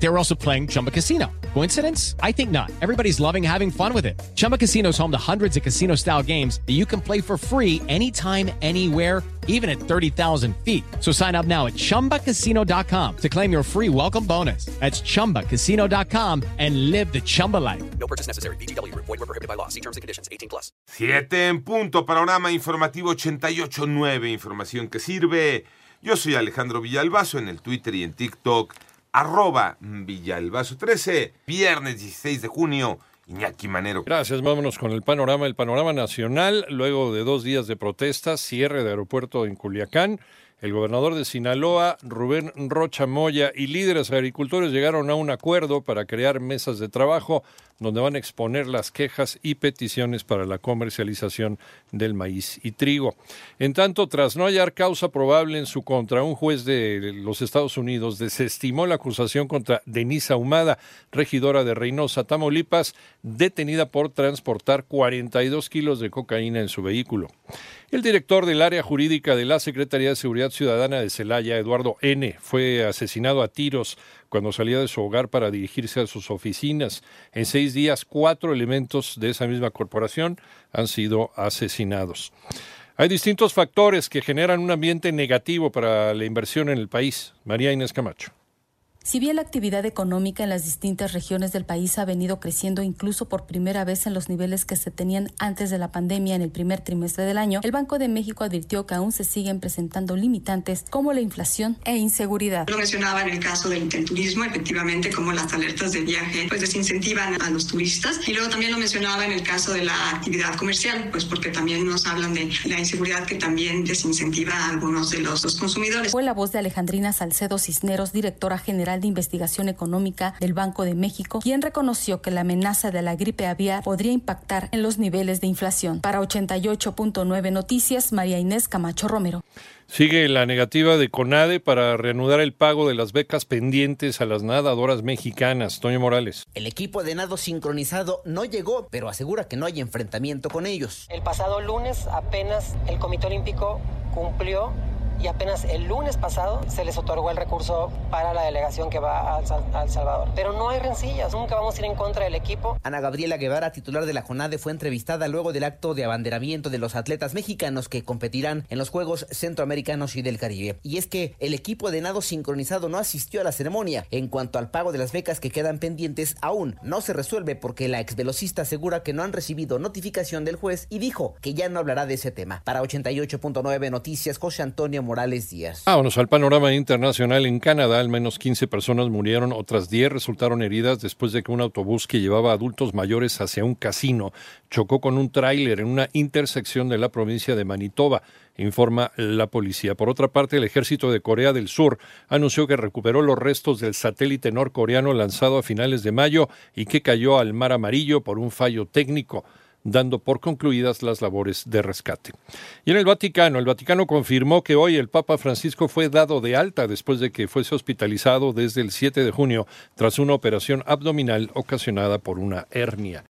They were also playing Chumba Casino. Coincidence? I think not. Everybody's loving having fun with it. Chumba Casino is home to hundreds of casino style games that you can play for free anytime, anywhere, even at 30,000 feet. So sign up now at chumbacasino.com to claim your free welcome bonus. That's chumbacasino.com and live the Chumba life. No purchase necessary. BGW. Void were prohibited by law. See terms and conditions. 18 plus. Siete en punto, panorama informativo 88.9, información que sirve. Yo soy Alejandro Villalbazo en el Twitter y en TikTok, arroba Villalbazo13, viernes 16 de junio, Iñaki Manero. Gracias, vámonos con el panorama, el panorama nacional, luego de dos días de protestas, cierre de aeropuerto en Culiacán. El gobernador de Sinaloa, Rubén Rocha Moya, y líderes agricultores llegaron a un acuerdo para crear mesas de trabajo donde van a exponer las quejas y peticiones para la comercialización del maíz y trigo. En tanto, tras no hallar causa probable en su contra, un juez de los Estados Unidos desestimó la acusación contra Denise Ahumada, regidora de Reynosa, Tamaulipas, detenida por transportar 42 kilos de cocaína en su vehículo. El director del área jurídica de la Secretaría de Seguridad Ciudadana de Celaya, Eduardo N., fue asesinado a tiros cuando salía de su hogar para dirigirse a sus oficinas. En seis días, cuatro elementos de esa misma corporación han sido asesinados. Hay distintos factores que generan un ambiente negativo para la inversión en el país. María Inés Camacho. Si bien la actividad económica en las distintas regiones del país ha venido creciendo incluso por primera vez en los niveles que se tenían antes de la pandemia en el primer trimestre del año, el Banco de México advirtió que aún se siguen presentando limitantes como la inflación e inseguridad. Lo mencionaba en el caso del, del turismo, efectivamente, como las alertas de viaje pues desincentivan a los turistas. Y luego también lo mencionaba en el caso de la actividad comercial, pues porque también nos hablan de la inseguridad que también desincentiva a algunos de los, los consumidores. Fue la voz de Alejandrina Salcedo Cisneros, directora general de Investigación Económica del Banco de México, quien reconoció que la amenaza de la gripe aviar podría impactar en los niveles de inflación. Para 88.9 Noticias, María Inés Camacho Romero. Sigue la negativa de CONADE para reanudar el pago de las becas pendientes a las nadadoras mexicanas. Toño Morales. El equipo de nado sincronizado no llegó, pero asegura que no hay enfrentamiento con ellos. El pasado lunes apenas el Comité Olímpico cumplió y apenas el lunes pasado se les otorgó el recurso para la delegación que va a El Salvador. Pero no hay rencillas, nunca vamos a ir en contra del equipo. Ana Gabriela Guevara, titular de la JONADE, fue entrevistada luego del acto de abanderamiento de los atletas mexicanos que competirán en los Juegos Centroamericanos y del Caribe. Y es que el equipo de nado sincronizado no asistió a la ceremonia. En cuanto al pago de las becas que quedan pendientes, aún no se resuelve porque la exvelocista asegura que no han recibido notificación del juez y dijo que ya no hablará de ese tema. Para 88.9 Noticias, José Antonio Morales Díaz. Vámonos al panorama internacional. En Canadá, al menos 15 personas murieron, otras 10 resultaron heridas después de que un autobús que llevaba adultos mayores hacia un casino chocó con un tráiler en una intersección de la provincia de Manitoba, informa la policía. Por otra parte, el ejército de Corea del Sur anunció que recuperó los restos del satélite norcoreano lanzado a finales de mayo y que cayó al mar amarillo por un fallo técnico dando por concluidas las labores de rescate. Y en el Vaticano, el Vaticano confirmó que hoy el Papa Francisco fue dado de alta después de que fuese hospitalizado desde el 7 de junio tras una operación abdominal ocasionada por una hernia.